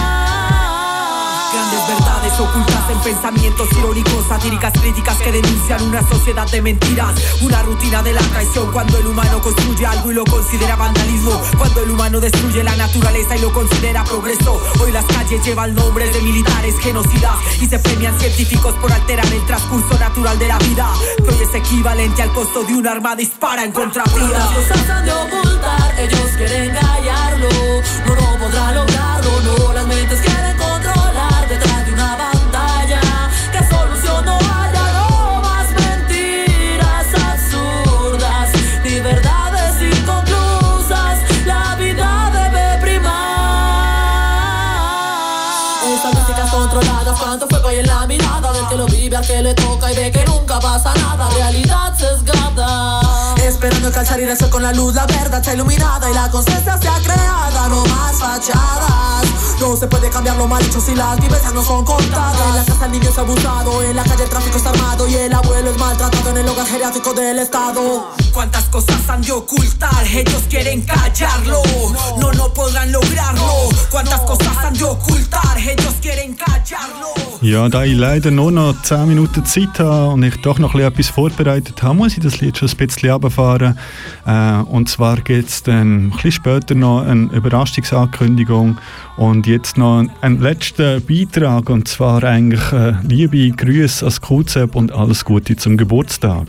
Grandes verdades ocultas en pensamientos irónicos, satíricas críticas que denuncian una sociedad de mentiras, una rutina de la traición cuando el humano construye algo y lo considera vandalismo, cuando el humano destruye la naturaleza y lo considera progreso. Hoy las calles llevan nombres de militares genocidas y se premian científicos por alterar el transcurso natural de la vida, hoy es equivalente al costo de un arma dispara en contra Cuántas cosas han de ocultar, ellos quieren callarlo, no, no podrá le toca y ve que nunca pasa nada, realidad. Esperando cachar y eso con la luz, la verdad está iluminada y la conciencia se ha creada, no más fachadas. No se puede cambiar lo mal hecho si las vivencias no son contadas. En la casa el niño es abusado, en la calle el tráfico está armado y el abuelo es maltratado en el hogar geriátrico del Estado. ¿Cuántas cosas han de ocultar? Ellos quieren callarlo, no, no podrán lograrlo. ¿Cuántas cosas han de ocultar? Ellos quieren callarlo. Ja, da ich leider nur noch 10 Minuten Zeit habe und ich doch noch etwas vorbereitet habe, muss ich das Lied schon ein bisschen runterfahren. Äh, und zwar gibt es dann ein bisschen später noch eine Überraschungsankündigung und jetzt noch einen letzten Beitrag und zwar eigentlich äh, liebe Grüße als QZEP und alles Gute zum Geburtstag.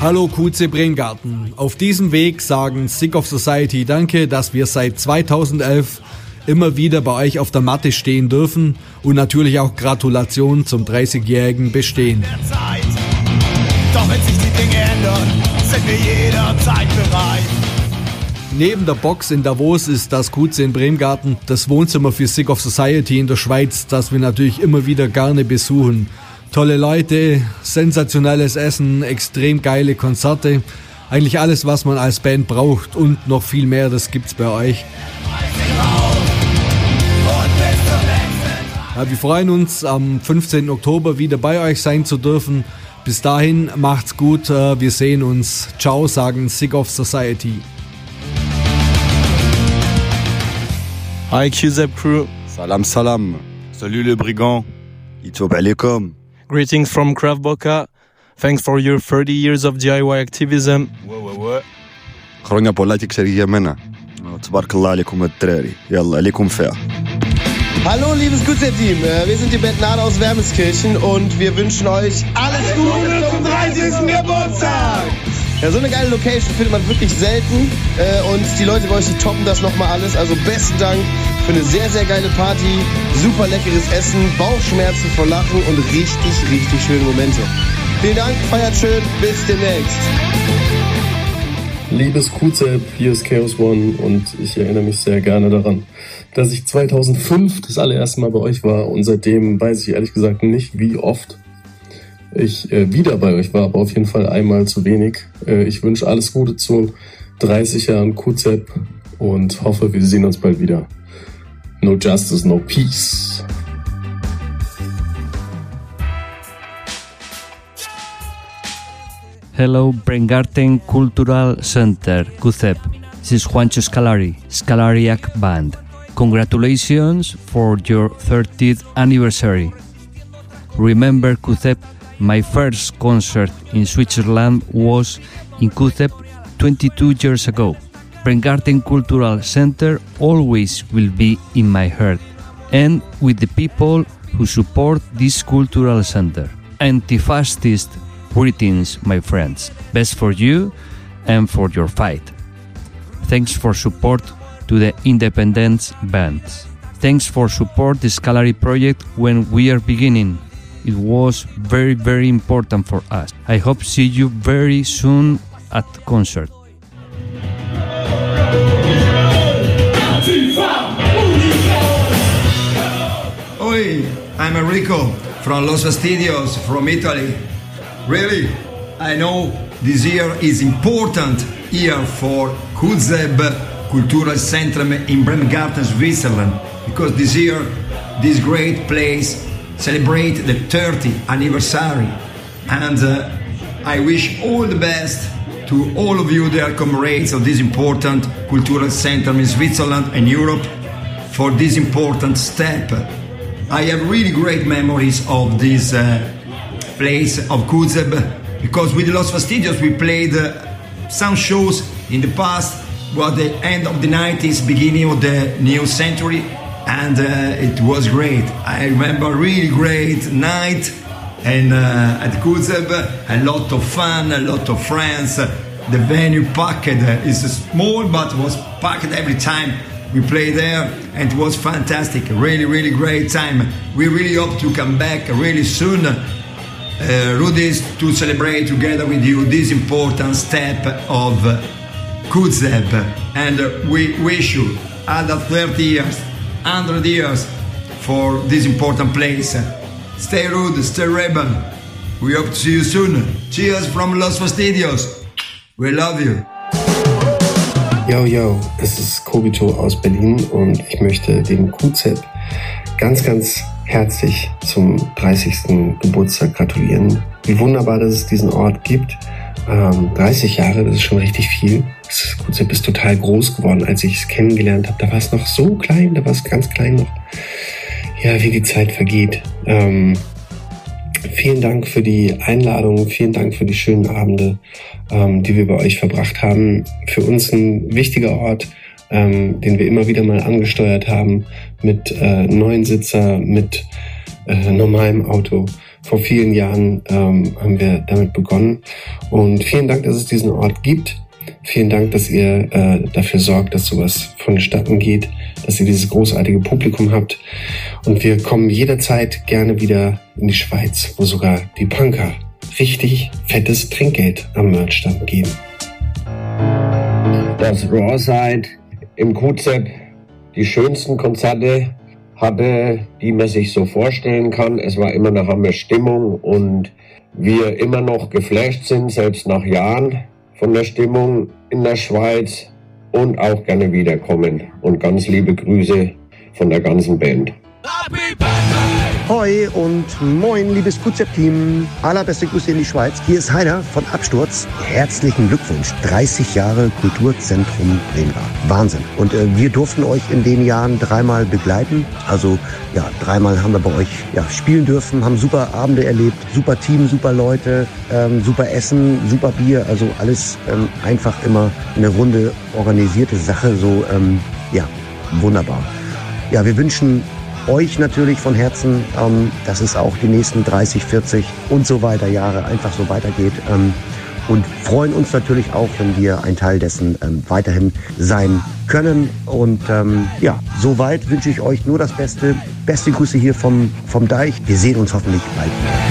Hallo QC Brenngarten. Auf diesem Weg sagen Sick of Society Danke, dass wir seit 2011 immer wieder bei euch auf der Matte stehen dürfen und natürlich auch Gratulation zum 30-jährigen Bestehen. Doch wenn sich die Dinge ändern, sind wir jederzeit bereit. Neben der Box in Davos ist das QC in Bremgarten das Wohnzimmer für Sick of Society in der Schweiz, das wir natürlich immer wieder gerne besuchen. Tolle Leute, sensationelles Essen, extrem geile Konzerte. Eigentlich alles, was man als Band braucht und noch viel mehr, das gibt's bei euch. Ja, wir freuen uns, am 15. Oktober wieder bei euch sein zu dürfen. Bis dahin, macht's gut, äh, wir sehen uns. Ciao, sagen Sick of Society. Hi QZEP crew, salam salam. Salut les brigands, Itob alaikum. Greetings from Krav Boka. Thanks for your 30 years of DIY activism. χρόνια πολλά και ξέρει για μένα. تبارك الله عليكم الدراري يلا عليكم فيها Hallo, liebes Gutset-Team. Äh, Wir sind die Bettnade aus Wermelskirchen und wir wünschen euch alles Gute zum 30. Geburtstag. Ja, so eine geile Location findet man wirklich selten. Äh, Und die Leute bei euch, die toppen das nochmal alles. Also besten Dank für eine sehr, sehr geile Party. Super leckeres Essen, Bauchschmerzen vor Lachen und richtig, richtig schöne Momente. Vielen Dank, feiert schön. Bis demnächst. Liebes QZEP, hier ist Chaos One und ich erinnere mich sehr gerne daran, dass ich 2005 das allererste Mal bei euch war und seitdem weiß ich ehrlich gesagt nicht, wie oft ich äh, wieder bei euch war, aber auf jeden Fall einmal zu wenig. Äh, ich wünsche alles Gute zu 30 Jahren QZEP und hoffe, wir sehen uns bald wieder. No Justice, no Peace. Hello, Brengarten Cultural Center, CUCEP. This is Juancho Scalari, Scalariac Band. Congratulations for your 30th anniversary. Remember, CUCEP, my first concert in Switzerland was in CUCEP 22 years ago. Brengarten Cultural Center always will be in my heart and with the people who support this cultural center. Anti-fascist greetings, my friends. Best for you and for your fight. Thanks for support to the independence bands. Thanks for support the Scalary project when we are beginning. It was very very important for us. I hope see you very soon at concert. Oi, I'm Enrico from Los Fastidios from Italy. Really, I know this year is important year for Kuzeb Cultural Centrum in Bremgarten, Switzerland, because this year this great place celebrate the 30th anniversary, and uh, I wish all the best to all of you, dear comrades of this important cultural center in Switzerland and Europe, for this important step. I have really great memories of this uh, place of Kuzeb because with Los Fastidios we played uh, some shows in the past, was the end of the 90s, beginning of the new century, and uh, it was great. I remember a really great night and uh, at Kuzeb, a lot of fun, a lot of friends. The venue packed is small, but was packed every time we played there, and it was fantastic. Really, really great time. We really hope to come back really soon, uh, Rudis, to celebrate together with you this important step of Kuzeb. And we wish you other 30 years, 100 years for this important place. Stay rude, stay rebel. We hope to see you soon. Cheers from Los Fastidios. We love you. Yo, yo, es ist Kobito aus Berlin und ich möchte dem QZ ganz, ganz herzlich zum 30. Geburtstag gratulieren. Wie wunderbar, dass es diesen Ort gibt. Ähm, 30 Jahre, das ist schon richtig viel. Das QZ ist total groß geworden, als ich es kennengelernt habe. Da war es noch so klein, da war es ganz klein noch. Ja, wie die Zeit vergeht. Ähm, vielen Dank für die Einladung, vielen Dank für die schönen Abende, ähm, die wir bei euch verbracht haben. Für uns ein wichtiger Ort, ähm, den wir immer wieder mal angesteuert haben mit äh, neuen Sitzer, mit äh, normalem Auto. Vor vielen Jahren ähm, haben wir damit begonnen. Und vielen Dank, dass es diesen Ort gibt. Vielen Dank, dass ihr äh, dafür sorgt, dass sowas vonstatten geht, dass ihr dieses großartige Publikum habt. Und wir kommen jederzeit gerne wieder in die Schweiz, wo sogar die Punker richtig fettes Trinkgeld am Merchstand geben. dass Rawside im QZ die schönsten Konzerte hatte, die man sich so vorstellen kann. Es war immer eine Hammer Stimmung und wir immer noch geflasht sind, selbst nach Jahren von der Stimmung in der Schweiz und auch gerne wiederkommen. Und ganz liebe Grüße von der ganzen Band. Happy birthday! Hoi und moin, liebes QZ-Team. Allerbeste Grüße in die Schweiz. Hier ist Heider von Absturz. Herzlichen Glückwunsch. 30 Jahre Kulturzentrum Bremengarten. Wahnsinn. Und äh, wir durften euch in den Jahren dreimal begleiten. Also ja, dreimal haben wir bei euch ja, spielen dürfen, haben super Abende erlebt, super Team, super Leute, ähm, super Essen, super Bier. Also alles ähm, einfach immer eine runde organisierte Sache. So, ähm, ja, wunderbar. Ja, wir wünschen euch natürlich von Herzen, ähm, dass es auch die nächsten 30, 40 und so weiter Jahre einfach so weitergeht. Ähm, und freuen uns natürlich auch, wenn wir ein Teil dessen ähm, weiterhin sein können. Und ähm, ja, soweit wünsche ich euch nur das Beste. Beste Grüße hier vom, vom Deich. Wir sehen uns hoffentlich bald.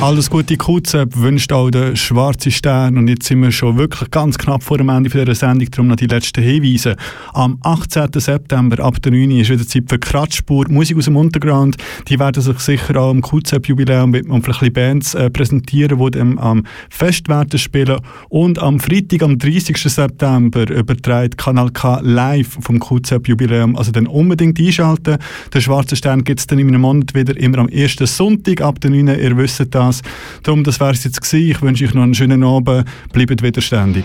Alles Gute QZEP wünscht auch der Schwarze Stern und jetzt sind wir schon wirklich ganz knapp vor dem Ende dieser Sendung, darum noch die letzten Hinweise. Am 18. September ab der 9 Uhr ist wieder Zeit für Kratzspur, Musik aus dem Untergrund. Die werden sich sicher auch am QZEP-Jubiläum mit und vielleicht Bands äh, präsentieren, die dann am Fest werden spielen. Und am Freitag, am 30. September, überträgt Kanal K live vom QZEP-Jubiläum. Also dann unbedingt einschalten. Der Schwarze Stern gibt es dann in einem Monat wieder immer am ersten Sonntag ab der 9 Uhr. Ihr wisst das. Darum, das wäre es jetzt gewesen. Ich wünsche euch noch einen schönen Abend. Bleibt widerständig.